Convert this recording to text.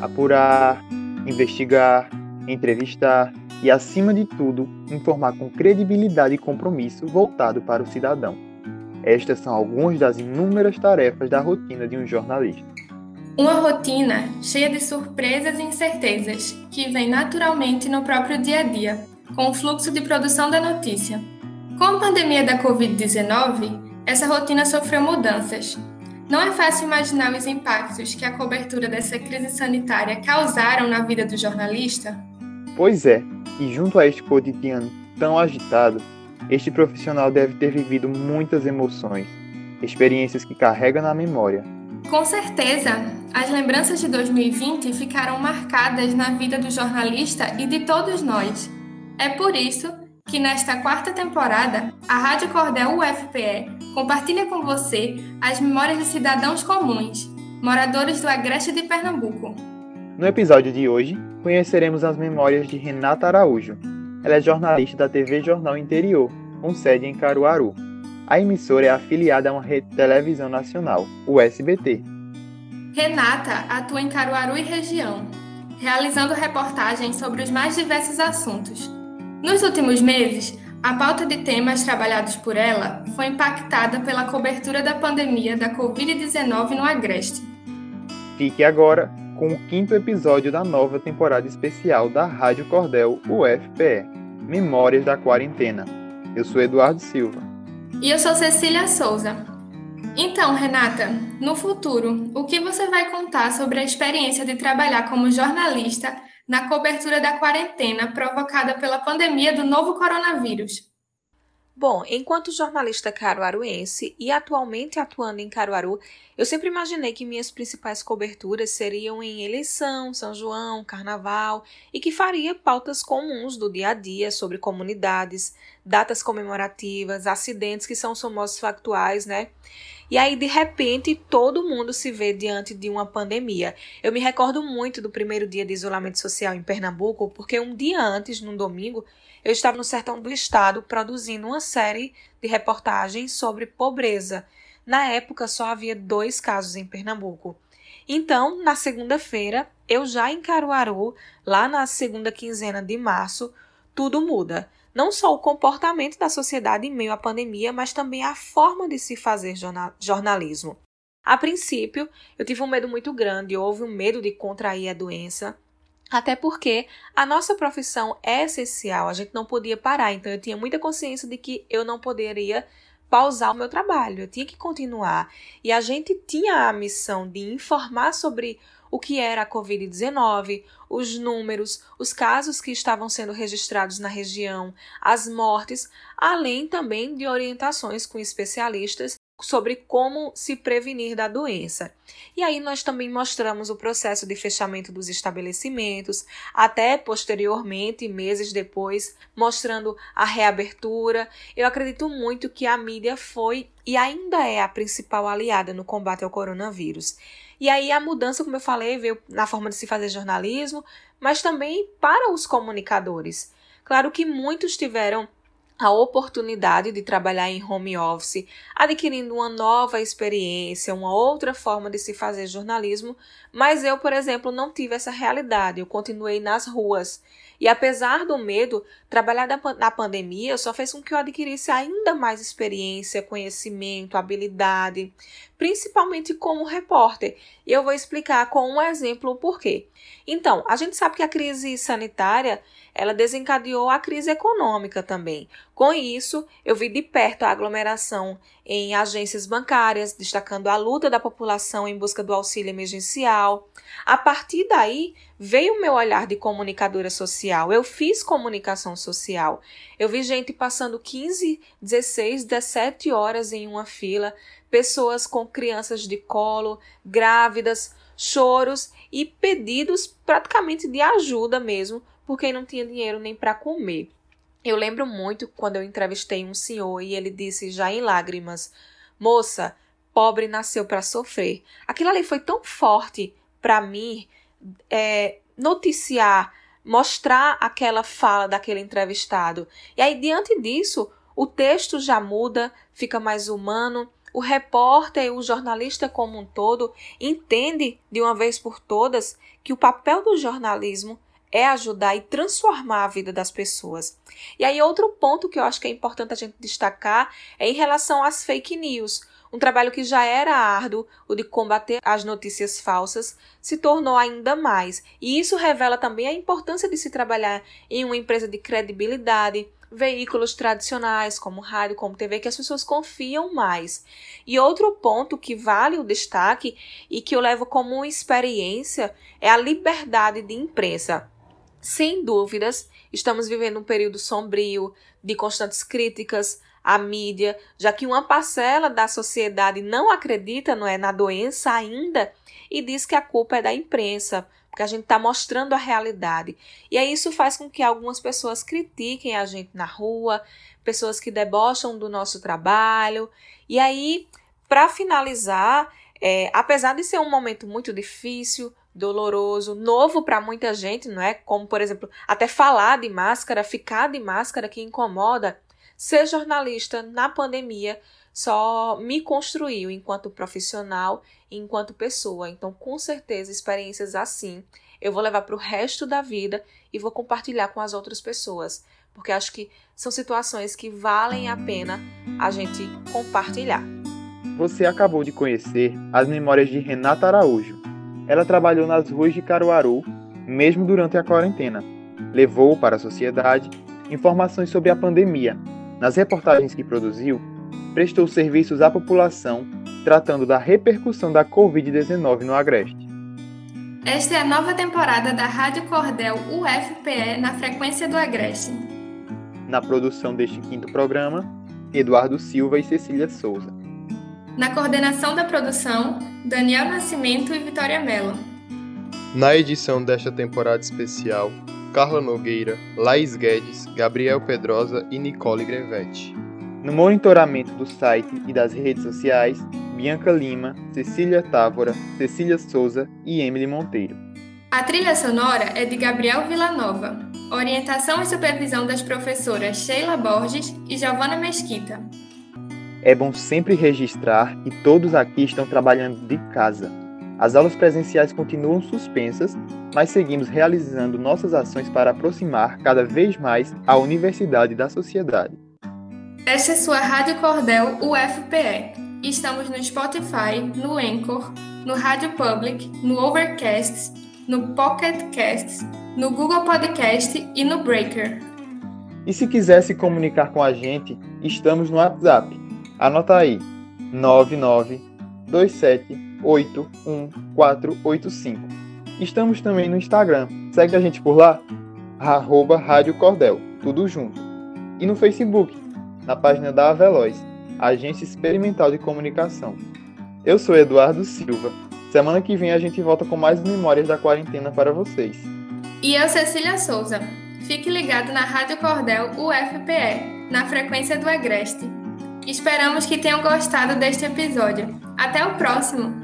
apurar, investigar, entrevistar e, acima de tudo, informar com credibilidade e compromisso voltado para o cidadão. Estas são algumas das inúmeras tarefas da rotina de um jornalista. Uma rotina cheia de surpresas e incertezas que vem naturalmente no próprio dia a dia, com o fluxo de produção da notícia. Com a pandemia da Covid-19, essa rotina sofreu mudanças. Não é fácil imaginar os impactos que a cobertura dessa crise sanitária causaram na vida do jornalista? Pois é, e junto a este cotidiano tão agitado, este profissional deve ter vivido muitas emoções, experiências que carrega na memória. Com certeza, as lembranças de 2020 ficaram marcadas na vida do jornalista e de todos nós. É por isso que nesta quarta temporada, a Rádio Cordel UFPE compartilha com você as memórias de cidadãos comuns, moradores do Agreste de Pernambuco. No episódio de hoje, conheceremos as memórias de Renata Araújo. Ela é jornalista da TV Jornal Interior, com sede em Caruaru. A emissora é afiliada a uma rede de televisão nacional, o SBT. Renata atua em Caruaru e região, realizando reportagens sobre os mais diversos assuntos, nos últimos meses, a pauta de temas trabalhados por ela foi impactada pela cobertura da pandemia da Covid-19 no Agreste. Fique agora com o quinto episódio da nova temporada especial da Rádio Cordel UFPE Memórias da Quarentena. Eu sou Eduardo Silva. E eu sou Cecília Souza. Então, Renata, no futuro, o que você vai contar sobre a experiência de trabalhar como jornalista na cobertura da quarentena provocada pela pandemia do novo coronavírus. Bom, enquanto jornalista caruaruense e atualmente atuando em Caruaru, eu sempre imaginei que minhas principais coberturas seriam em eleição, São João, Carnaval e que faria pautas comuns do dia a dia sobre comunidades, datas comemorativas, acidentes que são famosos factuais, né? E aí, de repente, todo mundo se vê diante de uma pandemia. Eu me recordo muito do primeiro dia de isolamento social em Pernambuco, porque um dia antes, num domingo, eu estava no sertão do estado produzindo uma série de reportagens sobre pobreza. Na época, só havia dois casos em Pernambuco. Então, na segunda-feira, eu já em Caruaru, lá na segunda quinzena de março, tudo muda não só o comportamento da sociedade em meio à pandemia, mas também a forma de se fazer jornalismo. A princípio, eu tive um medo muito grande, houve um medo de contrair a doença, até porque a nossa profissão é essencial, a gente não podia parar, então eu tinha muita consciência de que eu não poderia pausar o meu trabalho, eu tinha que continuar. E a gente tinha a missão de informar sobre o que era a Covid-19, os números, os casos que estavam sendo registrados na região, as mortes, além também de orientações com especialistas sobre como se prevenir da doença. E aí nós também mostramos o processo de fechamento dos estabelecimentos, até posteriormente, meses depois, mostrando a reabertura. Eu acredito muito que a mídia foi e ainda é a principal aliada no combate ao coronavírus. E aí a mudança, como eu falei, veio na forma de se fazer jornalismo, mas também para os comunicadores. Claro que muitos tiveram a oportunidade de trabalhar em home office, adquirindo uma nova experiência, uma outra forma de se fazer jornalismo, mas eu, por exemplo, não tive essa realidade. Eu continuei nas ruas e apesar do medo, trabalhar na pandemia só fez com que eu adquirisse ainda mais experiência, conhecimento, habilidade, principalmente como repórter. E eu vou explicar com um exemplo o porquê. Então, a gente sabe que a crise sanitária ela desencadeou a crise econômica também. Com isso, eu vi de perto a aglomeração em agências bancárias, destacando a luta da população em busca do auxílio emergencial. A partir daí, veio o meu olhar de comunicadora social. Eu fiz comunicação social. Eu vi gente passando 15, 16, 17 horas em uma fila, pessoas com crianças de colo, grávidas, choros e pedidos praticamente de ajuda mesmo porque não tinha dinheiro nem para comer. Eu lembro muito quando eu entrevistei um senhor e ele disse, já em lágrimas: Moça, pobre nasceu para sofrer. Aquilo ali foi tão forte para mim é, noticiar, mostrar aquela fala daquele entrevistado. E aí, diante disso, o texto já muda, fica mais humano, o repórter e o jornalista como um todo entende de uma vez por todas que o papel do jornalismo é ajudar e transformar a vida das pessoas. E aí outro ponto que eu acho que é importante a gente destacar é em relação às fake news. Um trabalho que já era árduo, o de combater as notícias falsas, se tornou ainda mais. E isso revela também a importância de se trabalhar em uma empresa de credibilidade, veículos tradicionais, como rádio, como TV, que as pessoas confiam mais. E outro ponto que vale o destaque e que eu levo como experiência é a liberdade de imprensa. Sem dúvidas, estamos vivendo um período sombrio, de constantes críticas à mídia, já que uma parcela da sociedade não acredita não é, na doença ainda e diz que a culpa é da imprensa, porque a gente está mostrando a realidade. E aí isso faz com que algumas pessoas critiquem a gente na rua, pessoas que debocham do nosso trabalho. E aí, para finalizar, é, apesar de ser um momento muito difícil, doloroso, novo para muita gente, não é? Como, por exemplo, até falar de máscara, ficar de máscara que incomoda. Ser jornalista na pandemia só me construiu enquanto profissional e enquanto pessoa. Então, com certeza, experiências assim eu vou levar para o resto da vida e vou compartilhar com as outras pessoas, porque acho que são situações que valem a pena a gente compartilhar. Você acabou de conhecer as memórias de Renata Araújo. Ela trabalhou nas ruas de Caruaru, mesmo durante a quarentena. Levou para a sociedade informações sobre a pandemia. Nas reportagens que produziu, prestou serviços à população tratando da repercussão da Covid-19 no Agreste. Esta é a nova temporada da Rádio Cordel UFPE na frequência do Agreste. Na produção deste quinto programa, Eduardo Silva e Cecília Souza. Na coordenação da produção, Daniel Nascimento e Vitória Mello. Na edição desta temporada especial, Carla Nogueira, Laís Guedes, Gabriel Pedrosa e Nicole Grevetti. No monitoramento do site e das redes sociais, Bianca Lima, Cecília Távora, Cecília Souza e Emily Monteiro. A trilha sonora é de Gabriel Villanova. Orientação e supervisão das professoras Sheila Borges e Giovana Mesquita. É bom sempre registrar que todos aqui estão trabalhando de casa. As aulas presenciais continuam suspensas, mas seguimos realizando nossas ações para aproximar cada vez mais a universidade da sociedade. Esta é sua Rádio Cordel UFPE. Estamos no Spotify, no Anchor, no Rádio Public, no Overcast, no Pocket Casts, no Google Podcast e no Breaker. E se quiser se comunicar com a gente, estamos no WhatsApp. Anota aí: 992781485. Estamos também no Instagram. Segue a gente por lá, arroba Rádio Cordel, tudo junto. E no Facebook, na página da Aveloz Agência Experimental de Comunicação. Eu sou Eduardo Silva. Semana que vem a gente volta com mais memórias da quarentena para vocês. E eu, Cecília Souza. Fique ligado na Rádio Cordel UFPE, na frequência do Agreste. Esperamos que tenham gostado deste episódio. Até o próximo!